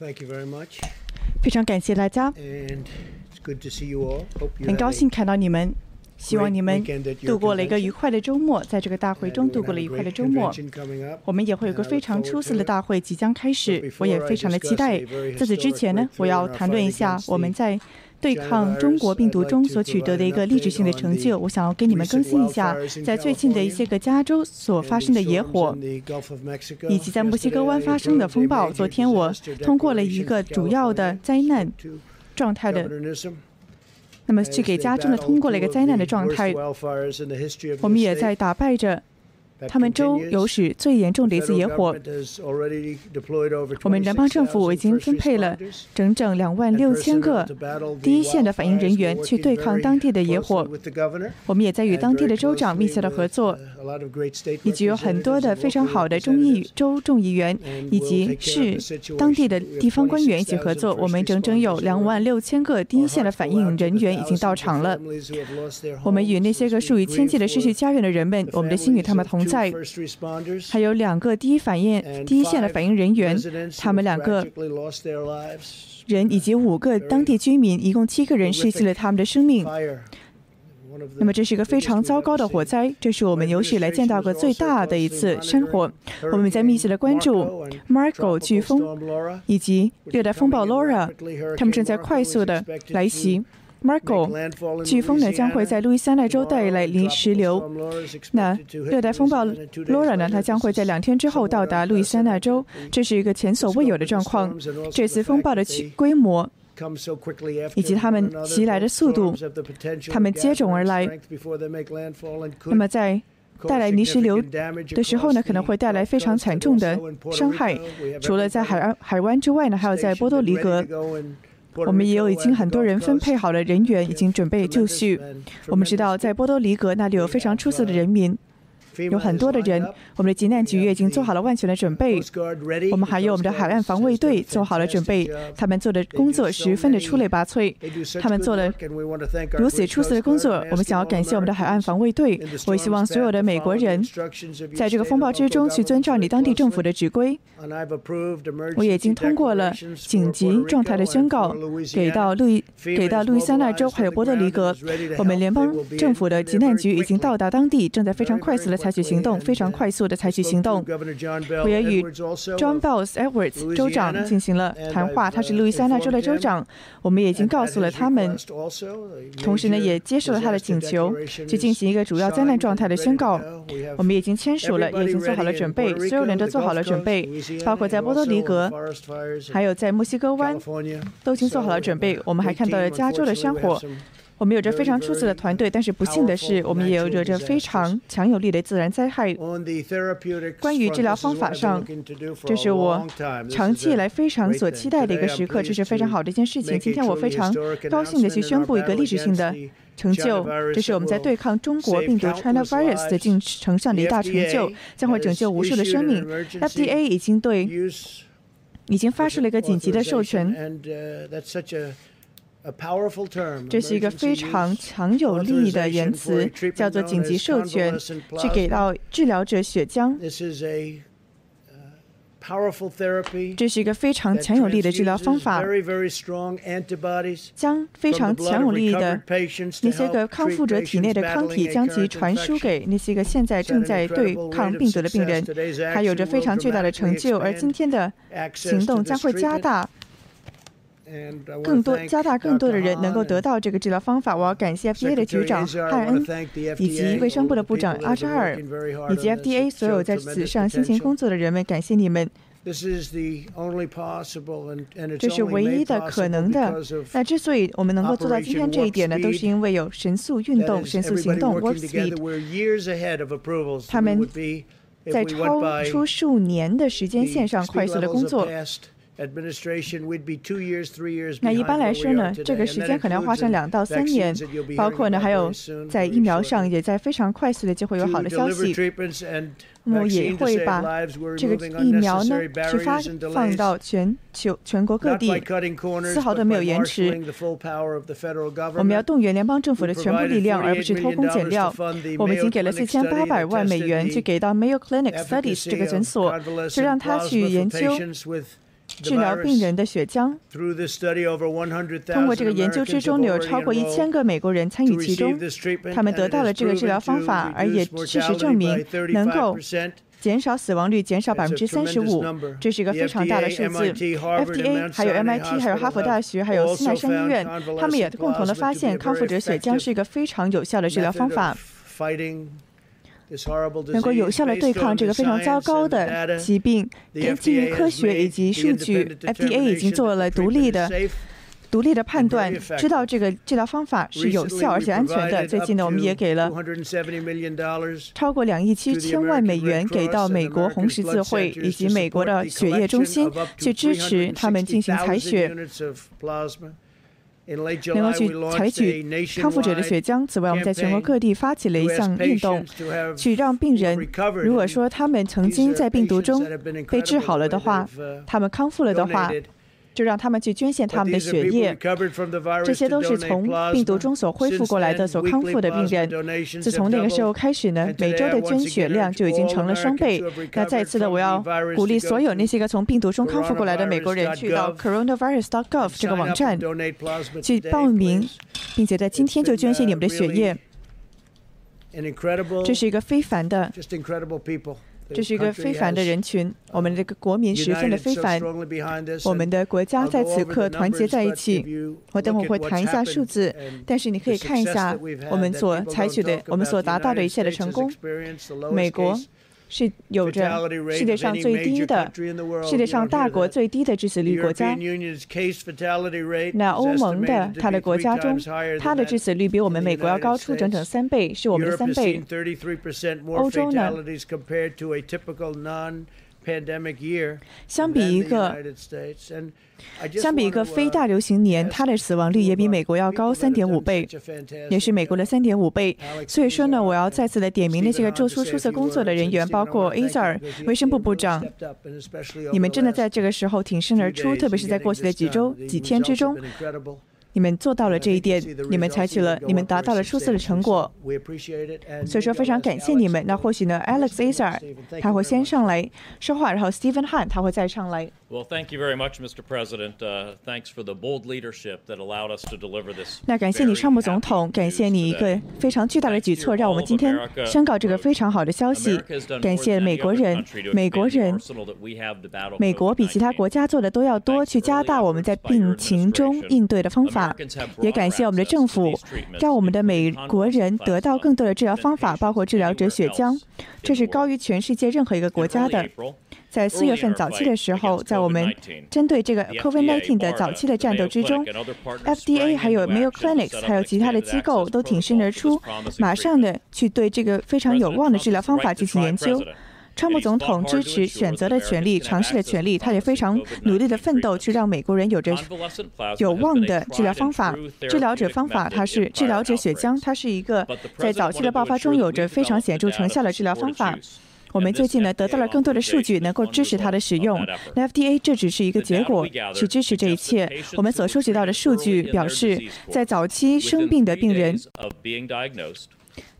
thank you very much. 非常感谢大家。很高兴看到你们希望你们度过了一个愉快的周末在这个大会中度过了愉快的周末。我们也会有个非常出色的大会即将开始我也非常的期待在此之前呢我要谈论一下我们在对抗中国病毒中所取得的一个历史性的成就我想要跟你们更新一下在最近的一些个加州所发生的野火以及在墨西哥湾发生的风暴。昨天我通过了一个主要的灾难状态的那么去给家州的通过了一个灾难的状态。我们也在打败着他们州有史最严重的一次野火。我们联邦政府已经分配了整整两万六千个第一线的反应人员去对抗当地的野火。我们也在与当地的州长密切的合作，以及有很多的非常好的中议州众议员以及市当地的地方官员一起合作。我们整整有两万六千个第一线的反应人员已经到场了。我们与那些个数以千计的失去家园的人们，我们的心与他们同。在。还有两个第一反应第一线的反应人员，他们两个人以及五个当地居民，一共七个人失去了他们的生命。那么这是一个非常糟糕的火灾，这是我们有史以来见到过最大的一次山火。我们在密切的关注 Marco 飓风以及热带风暴 Laura，他们正在快速的来袭。Marco 飓风呢将会在路易斯安那州带来泥石流。那热带风暴 Laura 呢，它将会在两天之后到达路易斯安那州，这是一个前所未有的状况。这次风暴的规模以及他们袭来的速度，他们接踵而来。那么在带来泥石流的时候呢，可能会带来非常惨重的伤害。除了在海岸海湾之外呢，还有在波多黎各。我们也有已经很多人分配好了人员，已经准备就绪。我们知道，在波多黎各那里有非常出色的人民，有很多的人。我们的急难局也已经做好了万全的准备。我们还有我们的海岸防卫队做好了准备，他们做的工作十分的出类拔萃。他们做了如此出色的工作，我们想要感谢我们的海岸防卫队。我希望所有的美国人在这个风暴之中去遵照你当地政府的指挥。我已经通过了紧急状态的宣告，给到路易给到路易斯安那州还有波多黎各。我们联邦政府的急难局已经到达当地，正在非常快速的采取行动，非常快速的采取行动。我也与 John Bells Edwards 州长进行了谈话，他是路易斯安那州的州长。我们也已经告诉了他们，同时呢也接受了他的请求，去进行一个主要灾难状态的宣告。我们已经签署了，也已经做好了准备，所有人都做好了准备。包括在波多黎各，还有在墨西哥湾，都已经做好了准备。我们还看到了加州的山火。我们有着非常出色的团队，但是不幸的是，我们也有着非常强有力的自然灾害。关于治疗方法上，这是我长期以来非常所期待的一个时刻，这是非常好的一件事情。今天我非常高兴的去宣布一个历史性的成就，这是我们在对抗中国病毒 China virus 的进程上的一大成就，将会拯救无数的生命。FDA 已经对已经发出了一个紧急的授权。这是一个非常强有力的言辞，叫做紧急授权，去给到治疗者血浆。这是一个非常强有力的治疗方法，将非常强有力的那些个康复者体内的抗体，将其传输给那些个现在正在对抗病毒的病人，还有着非常巨大的成就。而今天的行动将会加大。更多加大更多的人能够得到这个治疗方法。我要感谢 FDA 的局长汉恩，以及卫生部的部长阿扎尔，以及 FDA 所有在此上辛勤工作的人们，感谢你们。这是唯一的可能的。那之所以我们能够做到今天这一点呢，都是因为有神速运动、神速行动 （Warp Speed）。他们在超出数年的时间线上快速的工作。那一般来说呢，这个时间可能要花上两到三年，包括呢还有在疫苗上也在非常快速的就会有好的消息。那么也会把这个疫苗呢去发放到全球全国各地，丝毫都没有延迟。我们要动员联邦政府的全部力量，而不是偷工减料。我们已经给了四千八百万美元去给到 Mayo Clinic Studies 这个诊所，就让他去研究。治疗病人的血浆。通过这个研究之中，有超过一千个美国人参与其中，他们得到了这个治疗方法，而也事实证明能够减少死亡率，减少百分之三十五，这是一个非常大的数字。FDA 还有 MIT 还有哈佛大学还有斯奈山医院，他们也共同的发现，康复者血浆是一个非常有效的治疗方法。能够有效地对抗这个非常糟糕的疾病，根基于科学以及数据，FDA 已经做了独立的、独立的判断，知道这个治疗方法是有效而且安全的。最近呢，我们也给了超过两亿七千万美元给到美国红十字会以及美国的血液中心，去支持他们进行采血。能够去采取康复者的血浆。此外，我们在全国各地发起了一项运动，去让病人，如果说他们曾经在病毒中被治好了的话，他们康复了的话。就让他们去捐献他们的血液，这些都是从病毒中所恢复过来的、所康复的病人。自从那个时候开始呢，每周的捐血量就已经成了双倍。那再次的，我要鼓励所有那些个从病毒中康复过来的美国人，去到 coronavirus.gov 这个网站去报名，并且在今天就捐献你们的血液。这是一个非凡的。这是一个非凡的人群，我们这个国民十分的非凡，我们的国家在此刻团结在一起。我等会会谈一下数字，但是你可以看一下我们所采取的、我们所达到的一切的成功。美国。是有着世界上最低的、世界上大国最低的致死率国家。那欧盟的它的国家中，它的致死率比我们美国要高出整整三倍，是我们的三倍。欧洲呢？相比一个相比一个非大流行年，它的死亡率也比美国要高三点五倍，也是美国的三点五倍。所以说呢，我要再次的点名那些个做出出色工作的人员，包括 Azar 卫生部部长，你们真的在这个时候挺身而出，特别是在过去的几周、几天之中。你们做到了这一点，你们采取了，你们达到了出色的成果，所以说非常感谢你们。那或许呢，Alex Azar 他会先上来说话，然后 Stephen Han 他会再上来。Well, thank you very much, Mr. President. Thanks for the bold leadership that allowed us to deliver this. 那感谢你，川普总统，感谢你一个非常巨大的举措，让我们今天宣告这个非常好的消息。感谢美国人，美国人，美国比其他国家做的都要多，去加大我们在病情中应对的方法。也感谢我们的政府，让我们的美国人得到更多的治疗方法，包括治疗者血浆，这是高于全世界任何一个国家的。在四月份早期的时候，在我们针对这个 COVID-19 的早期的战斗之中，FDA 还有 Mayo Clinics 还有其他的机构都挺身而出，马上的去对这个非常有望的治疗方法进行研究。川普总统支持选择的权利、尝试的权利，他也非常努力的奋斗，去让美国人有着有望的治疗方法。治疗者方法，它是治疗者血浆，它是一个在早期的爆发中有着非常显著成效的治疗方法。我们最近呢得到了更多的数据，能够支持它的使用。那 FDA 这只是一个结果，去支持这一切。我们所收集到的数据表示，在早期生病的病人，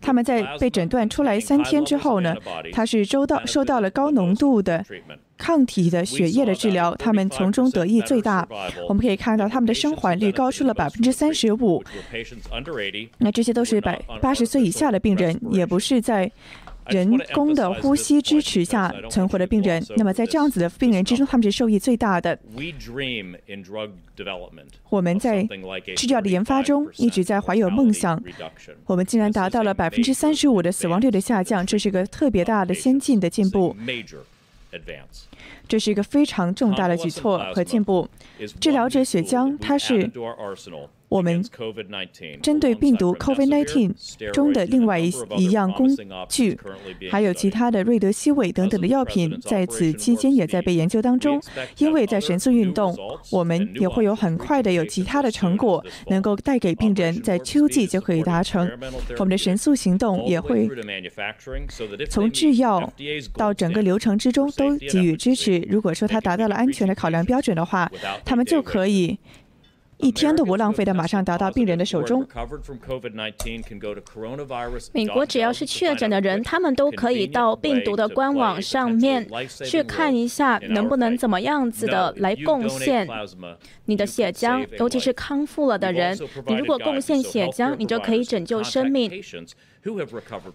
他们在被诊断出来三天之后呢，他是收到受到了高浓度的抗体的血液的治疗，他们从中得益最大。我们可以看到他们的生还率高出了百分之三十五。那这些都是百八十岁以下的病人，也不是在。人工的呼吸支持下存活的病人，那么在这样子的病人之中，他们是受益最大的。我们在制药的研发中一直在怀有梦想，我们竟然达到了百分之三十五的死亡率的下降，这是个特别大的先进的进步。这是一个非常重大的举措和进步。治疗者血浆，它是。我们针对病毒 COVID-19 中的另外一一样工具，还有其他的瑞德西韦等等的药品，在此期间也在被研究当中。因为在神速运动，我们也会有很快的有其他的成果能够带给病人，在秋季就可以达成。我们的神速行动也会从制药到整个流程之中都给予支持。如果说它达到了安全的考量标准的话，他们就可以。一天都不浪费的，马上达到病人的手中。美国只要是确诊的人，他们都可以到病毒的官网上面去看一下，能不能怎么样子的来贡献你的血浆，尤其是康复了的人，你如果贡献血浆，你就可以拯救生命。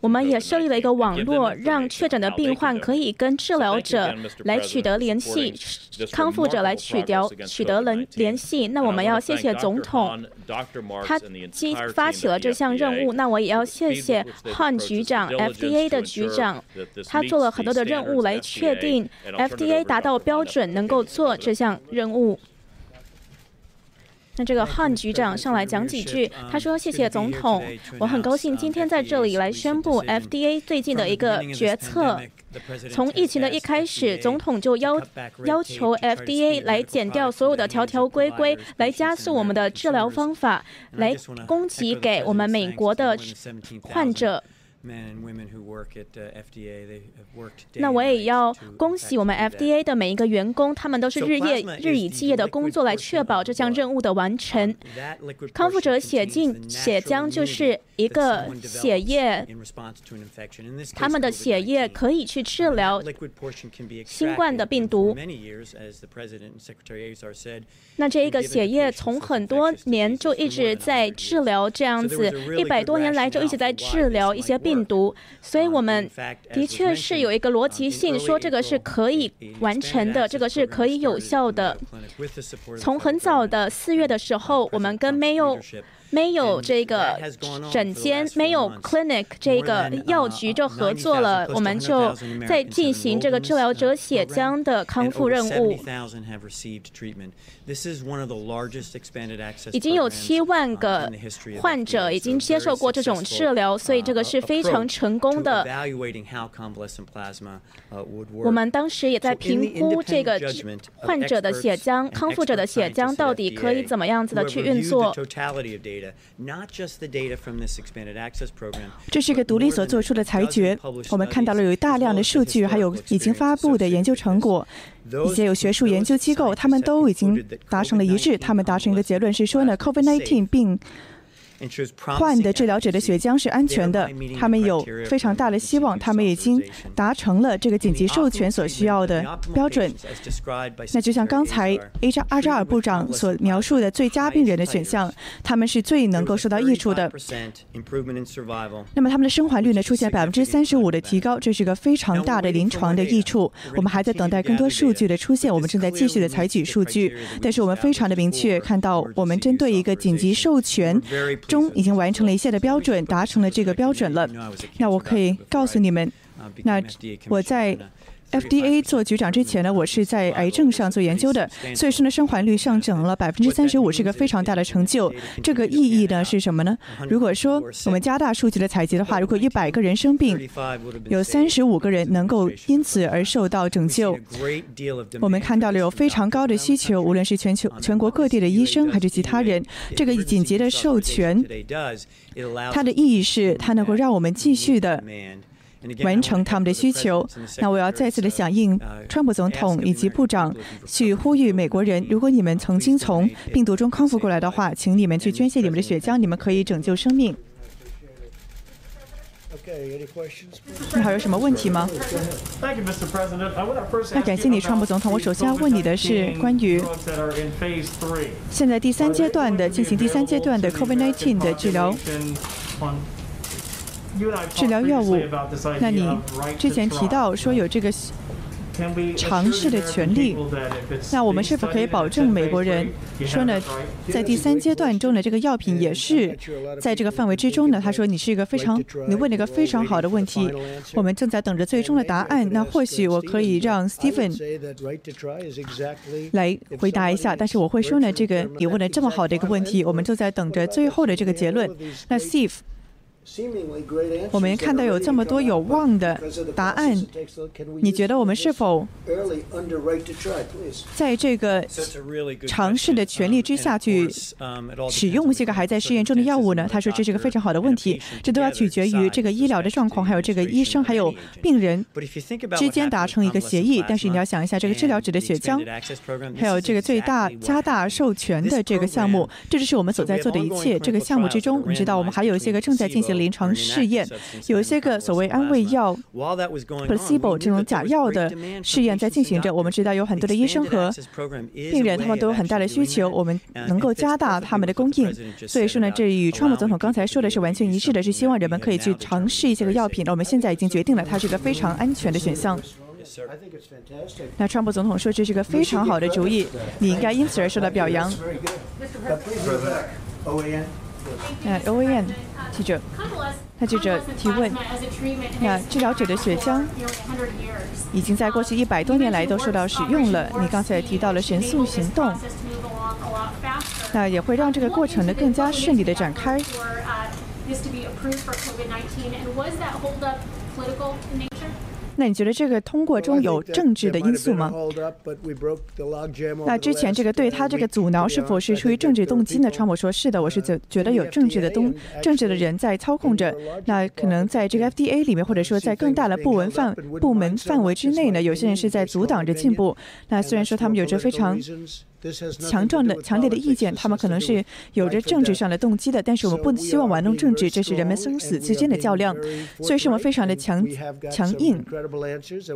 我们也设立了一个网络，让确诊的病患可以跟治疗者来取得联系，康复者来取得取得联联系。那我们要谢谢总统，他激发起了这项任务。那我也要谢谢汉局长，FDA 的局长，他做了很多的任务来确定 FDA 达到标准，能够做这项任务。那这个汉局长上来讲几句，他说：“谢谢总统，我很高兴今天在这里来宣布 FDA 最近的一个决策。从疫情的一开始，总统就要要求 FDA 来减掉所有的条条规规，来加速我们的治疗方法，来供给给我们美国的患者。”那我也要恭喜我们 FDA 的每一个员工，他们都是日夜日以继夜的工作来确保这项任务的完成。康复者血进血浆就是一个血液，他们的血液可以去治疗新冠的病毒。那这一个血液从很多年就一直在治疗这样子，一百多年来就一直在治疗一些病。病毒，所以我们的确是有一个逻辑性，说这个是可以完成的，这个是可以有效的。从很早的四月的时候，我们跟 Mayo。没有这个诊间，没有 clinic 这个药局就合作了，我们就在进行这个治疗者血浆的康复任务。已经有七万个患者已经接受过这种治疗，所以这个是非常成功的。我们当时也在评估这个患者的血浆、康复者的血浆到底可以怎么样子的去运作。这是一个独立所做出的裁决。我们看到了有大量的数据，还有已经发布的研究成果。一些有学术研究机构，他们都已经达成了一致。他们达成一个结论是说呢，COVID-19 病。患的治疗者的血浆是安全的，他们有非常大的希望，他们已经达成了这个紧急授权所需要的标准。那就像刚才 A 扎阿扎尔部长所描述的最佳病人的选项，他们是最能够受到益处的。那么他们的生还率呢出现百分之三十五的提高，这是个非常大的临床的益处。我们还在等待更多数据的出现，我们正在继续的采取数据，但是我们非常的明确看到，我们针对一个紧急授权。中已经完成了一切的标准，达成了这个标准了。那我可以告诉你们，那我在。FDA 做局长之前呢，我是在癌症上做研究的，所以说呢，生还率上涨了百分之三十五，是个非常大的成就。这个意义呢是什么呢？如果说我们加大数据的采集的话，如果一百个人生病，有三十五个人能够因此而受到拯救。我们看到了有非常高的需求，无论是全球全国各地的医生还是其他人，这个紧急的授权，它的意义是它能够让我们继续的。完成他们的需求。那我要再次的响应川普总统以及部长，去呼吁美国人：如果你们曾经从病毒中康复过来的话，请你们去捐献你们的血浆，你们可以拯救生命。你还有什么问题吗？那感谢你，川普总统。我首先要问你的是关于现在第三阶段的进行第三阶段的 COVID-19 的治疗。治疗药物，那你之前提到说有这个尝试的权利，那我们是否可以保证美国人说呢，在第三阶段中的这个药品也是在这个范围之中呢？他说你是一个非常，你问了一个非常好的问题，我们正在等着最终的答案。那或许我可以让 Stephen 来回答一下，但是我会说呢，这个你问了这么好的一个问题，我们正在等着最后的这个结论。那 Steve。我们看到有这么多有望的答案，你觉得我们是否在这个尝试的权利之下去使用这个还在试验中的药物呢？他说这是个非常好的问题，这都要取决于这个医疗的状况，还有这个医生还有病人之间达成一个协议。但是你要想一下，这个治疗者的血浆，还有这个最大加大授权的这个项目，这就是我们所在做的一切。这个项目之中，你知道我们还有一些个正在进行。临床试验有一些个所谓安慰药 placebo 这种假药的试验在进行着。我们知道有很多的医生和病人，他们都有很大的需求，我们能够加大他们的供应。所以说呢，这与川普总统刚才说的是完全一致的，是希望人们可以去尝试一些个药品。我们现在已经决定了，它是一个非常安全的选项。那川普总统说这是个非常好的主意，你应该因此而受到表扬。嗯，OAN。记者，他记者提问：那治疗者的血浆已经在过去一百多年来都受到使用了。你刚才提到了神速行动，那也会让这个过程呢更加顺利的展开。那你觉得这个通过中有政治的因素吗？那之前这个对他这个阻挠是否是出于政治动机呢？川普说是的，我是觉觉得有政治的东政治的人在操控着。那可能在这个 FDA 里面，或者说在更大的部门范部门范围之内呢，有些人是在阻挡着进步。那虽然说他们有着非常。强壮的、强烈的意见，他们可能是有着政治上的动机的，但是我们不希望玩弄政治，这是人们生死之间的较量，所以是我们非常的强强硬。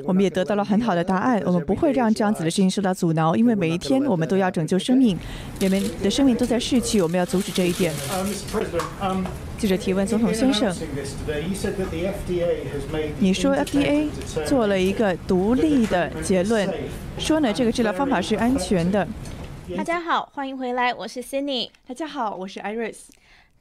我们也得到了很好的答案，我们不会让这样子的事情受到阻挠，因为每一天我们都要拯救生命，人们的生命都在逝去，我们要阻止这一点。记者提问：总统先生，你说 FDA 做了一个独立的结论，说呢这个治疗方法是安全的。大家好，欢迎回来，我是 Cindy。大家好，我是 Iris。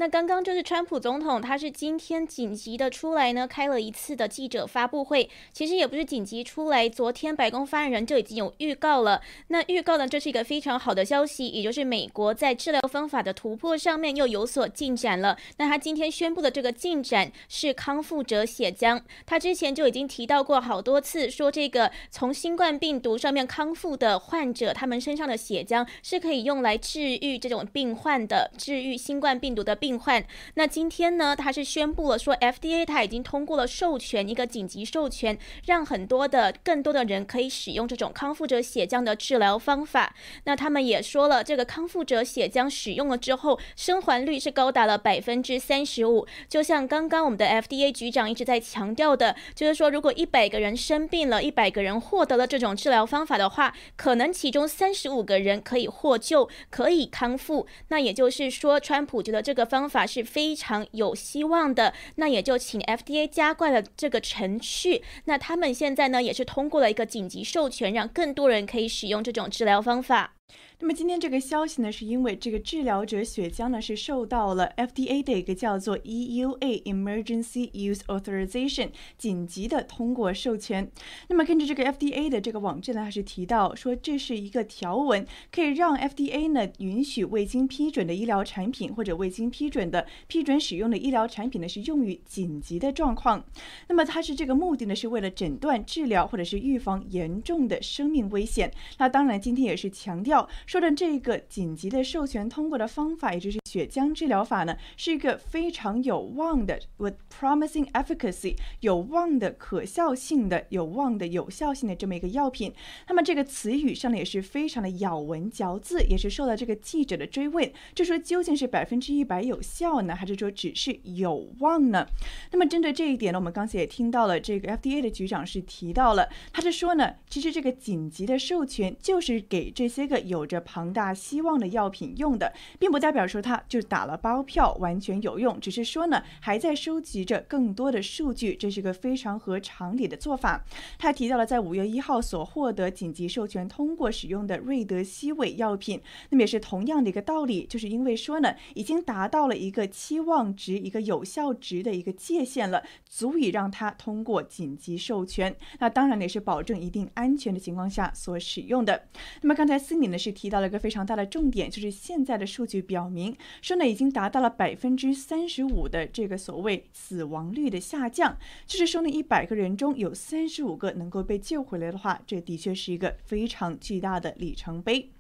那刚刚就是川普总统，他是今天紧急的出来呢，开了一次的记者发布会。其实也不是紧急出来，昨天白宫发言人就已经有预告了。那预告呢，这是一个非常好的消息，也就是美国在治疗方法的突破上面又有所进展了。那他今天宣布的这个进展是康复者血浆。他之前就已经提到过好多次，说这个从新冠病毒上面康复的患者，他们身上的血浆是可以用来治愈这种病患的，治愈新冠病毒的病。病患，那今天呢，他是宣布了说，FDA 他已经通过了授权，一个紧急授权，让很多的更多的人可以使用这种康复者血浆的治疗方法。那他们也说了，这个康复者血浆使用了之后，生还率是高达了百分之三十五。就像刚刚我们的 FDA 局长一直在强调的，就是说，如果一百个人生病了，一百个人获得了这种治疗方法的话，可能其中三十五个人可以获救，可以康复。那也就是说，川普觉得这个方。方法是非常有希望的，那也就请 FDA 加快了这个程序。那他们现在呢，也是通过了一个紧急授权，让更多人可以使用这种治疗方法。那么今天这个消息呢，是因为这个治疗者血浆呢是受到了 FDA 的一个叫做 EUA Emergency Use Authorization 紧急的通过授权。那么根据这个 FDA 的这个网站呢，还是提到说这是一个条文，可以让 FDA 呢允许未经批准的医疗产品或者未经批准的批准使用的医疗产品呢是用于紧急的状况。那么它是这个目的呢，是为了诊断、治疗或者是预防严重的生命危险。那当然今天也是强调。说的这个紧急的授权通过的方法，也就是血浆治疗法呢，是一个非常有望的，with promising efficacy，有望的可效性的，有望的有效性的这么一个药品。那么这个词语上呢，也是非常的咬文嚼字，也是受到这个记者的追问，就说究竟是百分之一百有效呢，还是说只是有望呢？那么针对这一点呢，我们刚才也听到了这个 FDA 的局长是提到了，他是说呢，其实这个紧急的授权就是给这些个有着庞大希望的药品用的，并不代表说它就打了包票完全有用，只是说呢还在收集着更多的数据，这是个非常合常理的做法。他提到了在五月一号所获得紧急授权通过使用的瑞德西韦药品，那么也是同样的一个道理，就是因为说呢已经达到了一个期望值、一个有效值的一个界限了，足以让它通过紧急授权。那当然也是保证一定安全的情况下所使用的。那么刚才思敏呢是提。提到了一个非常大的重点，就是现在的数据表明，说呢已经达到了百分之三十五的这个所谓死亡率的下降，就是说呢一百个人中有三十五个能够被救回来的话，这的确是一个非常巨大的里程碑。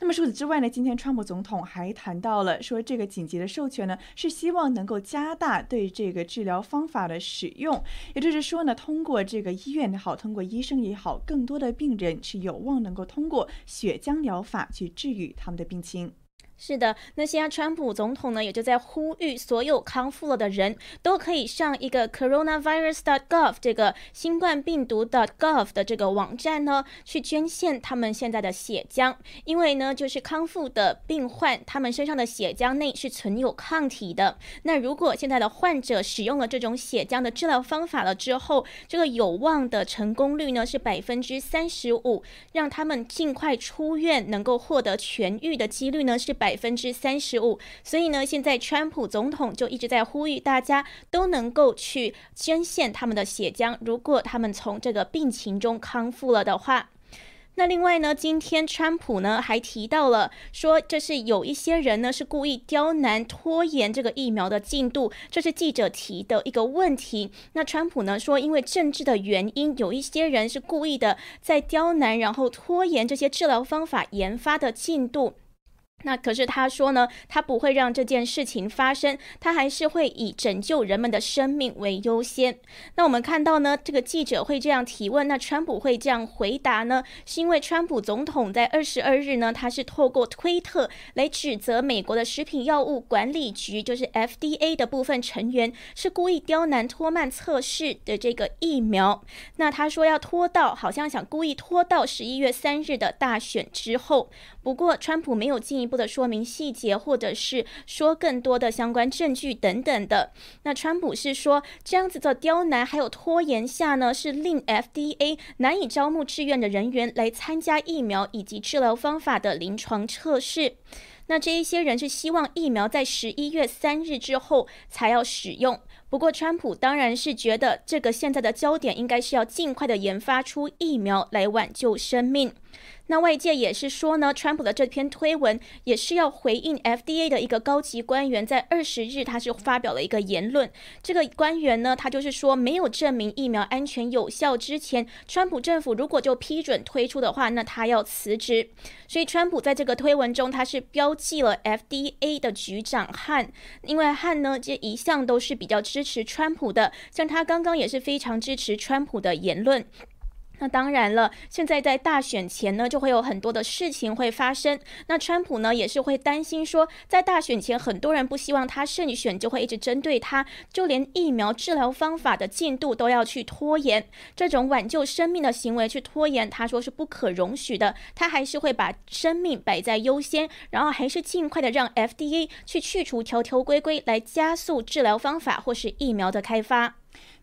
那么除此之外呢，今天川普总统还谈到了说，这个紧急的授权呢是希望能够加大对这个治疗方法的使用，也就是说呢，通过这个医院也好，通过医生也好，更多的病人是有望能够通过血浆疗法去治愈他们的病情。是的，那现在川普总统呢，也就在呼吁所有康复了的人都可以上一个 coronavirus.gov 这个新冠病毒 .gov 的这个网站呢，去捐献他们现在的血浆，因为呢，就是康复的病患，他们身上的血浆内是存有抗体的。那如果现在的患者使用了这种血浆的治疗方法了之后，这个有望的成功率呢是百分之三十五，让他们尽快出院，能够获得痊愈的几率呢是百。百分之三十五，所以呢，现在川普总统就一直在呼吁大家都能够去捐献他们的血浆，如果他们从这个病情中康复了的话。那另外呢，今天川普呢还提到了说，这是有一些人呢是故意刁难、拖延这个疫苗的进度，这是记者提的一个问题。那川普呢说，因为政治的原因，有一些人是故意的在刁难，然后拖延这些治疗方法研发的进度。那可是他说呢，他不会让这件事情发生，他还是会以拯救人们的生命为优先。那我们看到呢，这个记者会这样提问，那川普会这样回答呢？是因为川普总统在二十二日呢，他是透过推特来指责美国的食品药物管理局，就是 FDA 的部分成员是故意刁难、拖慢测试的这个疫苗。那他说要拖到，好像想故意拖到十一月三日的大选之后。不过，川普没有进一步的说明细节，或者是说更多的相关证据等等的。那川普是说，这样子的刁难还有拖延下呢，是令 FDA 难以招募志愿的人员来参加疫苗以及治疗方法的临床测试。那这一些人是希望疫苗在十一月三日之后才要使用。不过，川普当然是觉得这个现在的焦点应该是要尽快的研发出疫苗来挽救生命。那外界也是说呢，川普的这篇推文也是要回应 FDA 的一个高级官员在二十日他是发表了一个言论。这个官员呢，他就是说没有证明疫苗安全有效之前，川普政府如果就批准推出的话，那他要辞职。所以川普在这个推文中，他是标记了 FDA 的局长汉，因为汉呢这一向都是比较支持川普的，像他刚刚也是非常支持川普的言论。那当然了，现在在大选前呢，就会有很多的事情会发生。那川普呢，也是会担心说，在大选前，很多人不希望他胜选，就会一直针对他，就连疫苗治疗方法的进度都要去拖延，这种挽救生命的行为去拖延，他说是不可容许的。他还是会把生命摆在优先，然后还是尽快的让 FDA 去去除条条规规，来加速治疗方法或是疫苗的开发。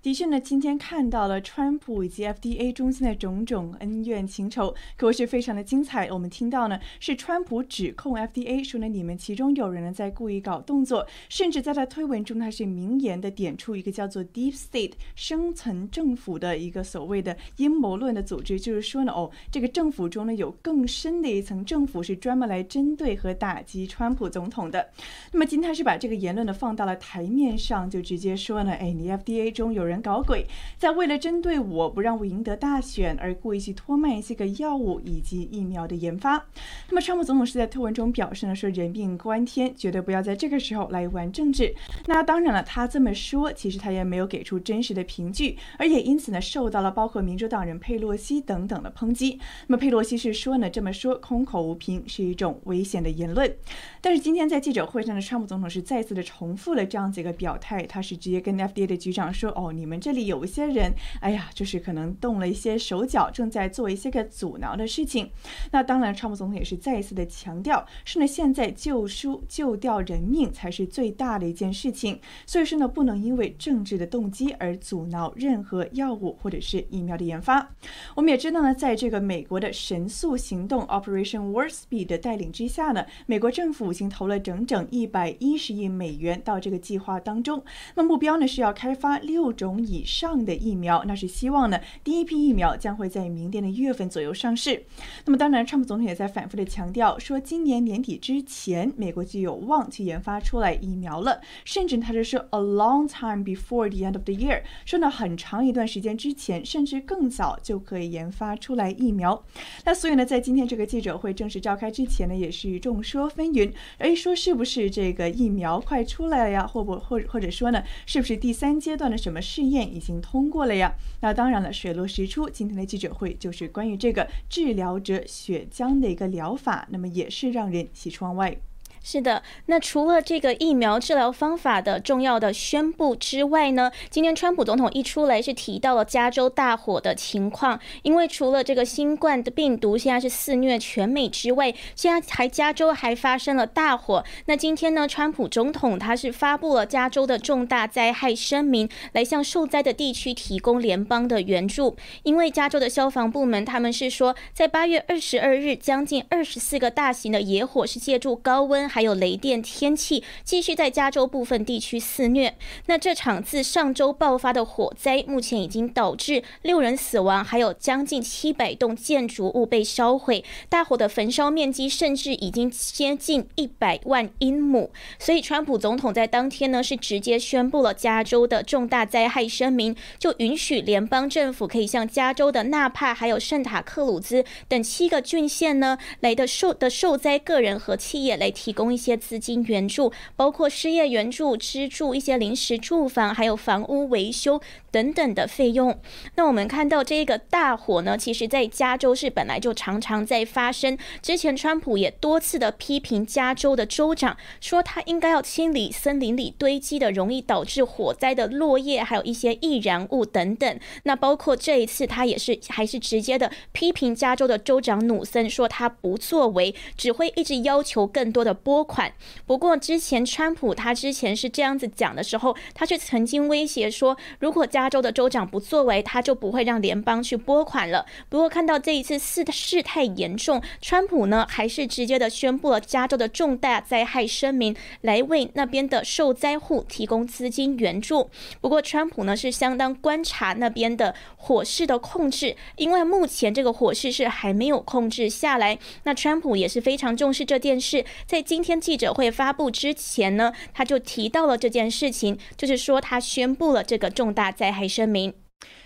的确呢，今天看到了川普以及 FDA 中心的种种恩怨情仇，可谓是非常的精彩。我们听到呢，是川普指控 FDA 说呢，你们其中有人呢在故意搞动作，甚至在他推文中，他是明言的点出一个叫做 Deep State 深层政府的一个所谓的阴谋论的组织，就是说呢，哦，这个政府中呢有更深的一层政府是专门来针对和打击川普总统的。那么今天是把这个言论呢放到了台面上，就直接说呢，哎，你 FDA 中有人。人搞鬼，在为了针对我不让我赢得大选而故意去拖慢一些个药物以及疫苗的研发。那么，川普总统是在推文中表示呢，说人命关天，绝对不要在这个时候来玩政治。那当然了，他这么说，其实他也没有给出真实的凭据，而也因此呢，受到了包括民主党人佩洛西等等的抨击。那么，佩洛西是说呢，这么说空口无凭，是一种危险的言论。但是今天在记者会上的川普总统是再次的重复了这样子一个表态，他是直接跟 FDA 的局长说，哦，你。你们这里有一些人，哎呀，就是可能动了一些手脚，正在做一些个阻挠的事情。那当然，川普总统也是再一次的强调，是呢，现在救输救掉人命才是最大的一件事情。所以说呢，不能因为政治的动机而阻挠任何药物或者是疫苗的研发。我们也知道呢，在这个美国的神速行动 Operation Warp Speed 的带领之下呢，美国政府已经投了整整一百一十亿美元到这个计划当中。那目标呢是要开发六种。以上的疫苗，那是希望呢第一批疫苗将会在明年的一月份左右上市。那么当然，川普总统也在反复的强调说，今年年底之前，美国就有望去研发出来疫苗了，甚至他就说 a long time before the end of the year，说呢很长一段时间之前，甚至更早就可以研发出来疫苗。那所以呢，在今天这个记者会正式召开之前呢，也是众说纷纭，哎，说是不是这个疫苗快出来了呀？或不或或者说呢，是不是第三阶段的什么试验已经通过了呀？那当然了，水落石出，今天的记者会就是关于这个治疗者血浆的一个疗法，那么也是让人喜出望外。是的，那除了这个疫苗治疗方法的重要的宣布之外呢，今天川普总统一出来是提到了加州大火的情况，因为除了这个新冠的病毒现在是肆虐全美之外，现在还加州还发生了大火。那今天呢，川普总统他是发布了加州的重大灾害声明，来向受灾的地区提供联邦的援助。因为加州的消防部门他们是说，在八月二十二日，将近二十四个大型的野火是借助高温。还有雷电天气继续在加州部分地区肆虐。那这场自上周爆发的火灾，目前已经导致六人死亡，还有将近七百栋建筑物被烧毁。大火的焚烧面积甚至已经接近一百万英亩。所以，川普总统在当天呢是直接宣布了加州的重大灾害声明，就允许联邦政府可以向加州的纳帕还有圣塔克鲁兹等七个郡县呢来的受的受灾个人和企业来提供。供一些资金援助，包括失业援助、资助一些临时住房，还有房屋维修等等的费用。那我们看到这个大火呢，其实在加州是本来就常常在发生。之前川普也多次的批评加州的州长，说他应该要清理森林里堆积的容易导致火灾的落叶，还有一些易燃物等等。那包括这一次，他也是还是直接的批评加州的州长努森，说他不作为，只会一直要求更多的拨。拨款。不过之前川普他之前是这样子讲的时候，他却曾经威胁说，如果加州的州长不作为，他就不会让联邦去拨款了。不过看到这一次事事态严重，川普呢还是直接的宣布了加州的重大灾害声明，来为那边的受灾户提供资金援助。不过川普呢是相当观察那边的火势的控制，因为目前这个火势是还没有控制下来。那川普也是非常重视这件事，在今天记者会发布之前呢，他就提到了这件事情，就是说他宣布了这个重大灾害声明。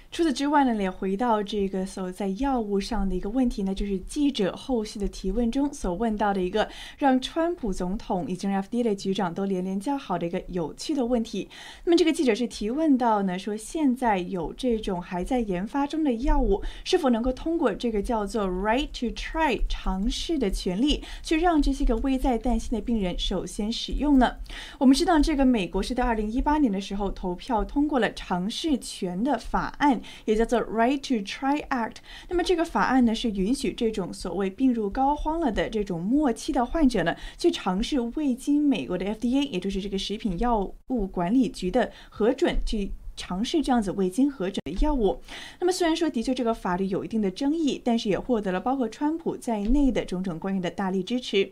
除此之外呢，也回到这个所在药物上的一个问题呢，就是记者后续的提问中所问到的一个让川普总统以及 FDA 局长都连连叫好的一个有趣的问题。那么这个记者是提问到呢，说现在有这种还在研发中的药物，是否能够通过这个叫做 right to try 尝试的权利，去让这些个危在旦夕的病人首先使用呢？我们知道，这个美国是在二零一八年的时候投票通过了尝试权的法案。也叫做 Right to Try Act。那么这个法案呢，是允许这种所谓病入膏肓了的这种末期的患者呢，去尝试未经美国的 FDA，也就是这个食品药物管理局的核准去。尝试这样子未经核准的药物，那么虽然说的确这个法律有一定的争议，但是也获得了包括川普在内的种种官员的大力支持。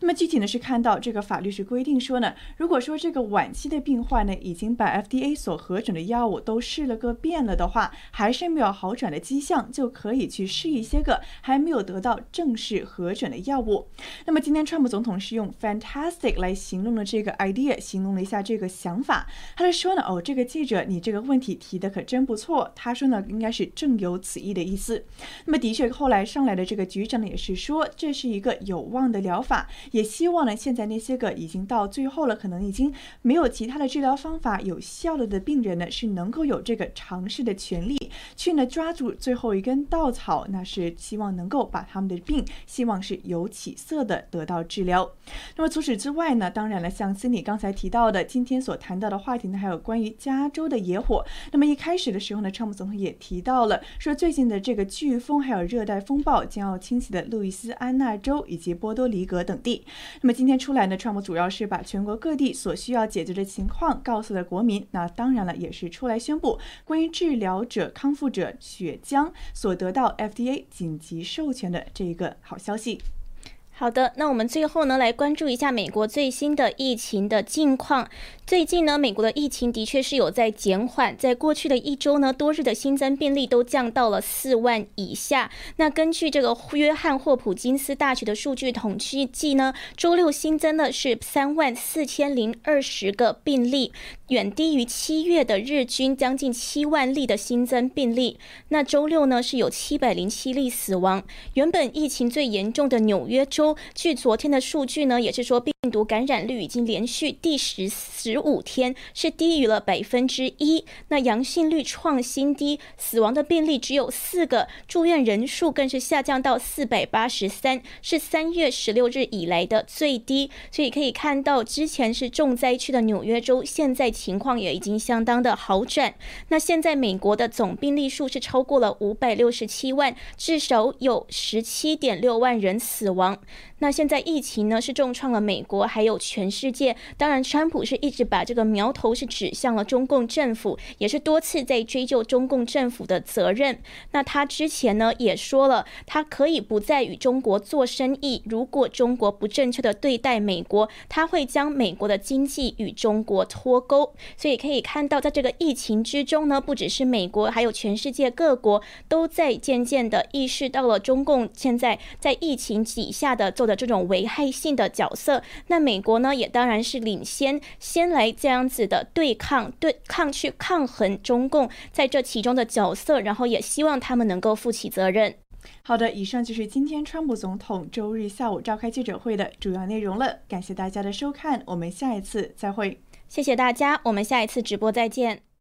那么具体呢是看到这个法律是规定说呢，如果说这个晚期的病患呢已经把 FDA 所核准的药物都试了个遍了的话，还是没有好转的迹象，就可以去试一些个还没有得到正式核准的药物。那么今天川普总统是用 fantastic 来形容了这个 idea，形容了一下这个想法。他就说呢，哦，这个记者你。这个问题提的可真不错，他说呢，应该是正有此意的意思。那么的确，后来上来的这个局长呢，也是说这是一个有望的疗法，也希望呢，现在那些个已经到最后了，可能已经没有其他的治疗方法有效了的病人呢，是能够有这个尝试的权利，去呢抓住最后一根稻草，那是希望能够把他们的病，希望是有起色的得到治疗。那么除此之外呢，当然了，像森里刚才提到的，今天所谈到的话题呢，还有关于加州的野野火。那么一开始的时候呢，川普总统也提到了，说最近的这个飓风还有热带风暴将要侵袭的路易斯安那州以及波多黎各等地。那么今天出来呢，川普主要是把全国各地所需要解决的情况告诉了国民。那当然了，也是出来宣布关于治疗者、康复者血浆所得到 FDA 紧急授权的这一个好消息。好的，那我们最后呢，来关注一下美国最新的疫情的近况。最近呢，美国的疫情的确是有在减缓，在过去的一周呢，多日的新增病例都降到了四万以下。那根据这个约翰霍普金斯大学的数据统计呢，周六新增的是三万四千零二十个病例，远低于七月的日均将近七万例的新增病例。那周六呢，是有七百零七例死亡。原本疫情最严重的纽约州。据昨天的数据呢，也是说病毒感染率已经连续第十十五天是低于了百分之一，那阳性率创新低，死亡的病例只有四个，住院人数更是下降到四百八十三，是三月十六日以来的最低。所以可以看到，之前是重灾区的纽约州，现在情况也已经相当的好转。那现在美国的总病例数是超过了五百六十七万，至少有十七点六万人死亡。那现在疫情呢是重创了美国，还有全世界。当然，川普是一直把这个苗头是指向了中共政府，也是多次在追究中共政府的责任。那他之前呢也说了，他可以不再与中国做生意，如果中国不正确的对待美国，他会将美国的经济与中国脱钩。所以可以看到，在这个疫情之中呢，不只是美国，还有全世界各国都在渐渐的意识到了中共现在在疫情底下的做的的。这种危害性的角色，那美国呢也当然是领先，先来这样子的对抗、对抗去抗衡中共在这其中的角色，然后也希望他们能够负起责任。好的，以上就是今天川普总统周日下午召开记者会的主要内容了。感谢大家的收看，我们下一次再会。谢谢大家，我们下一次直播再见。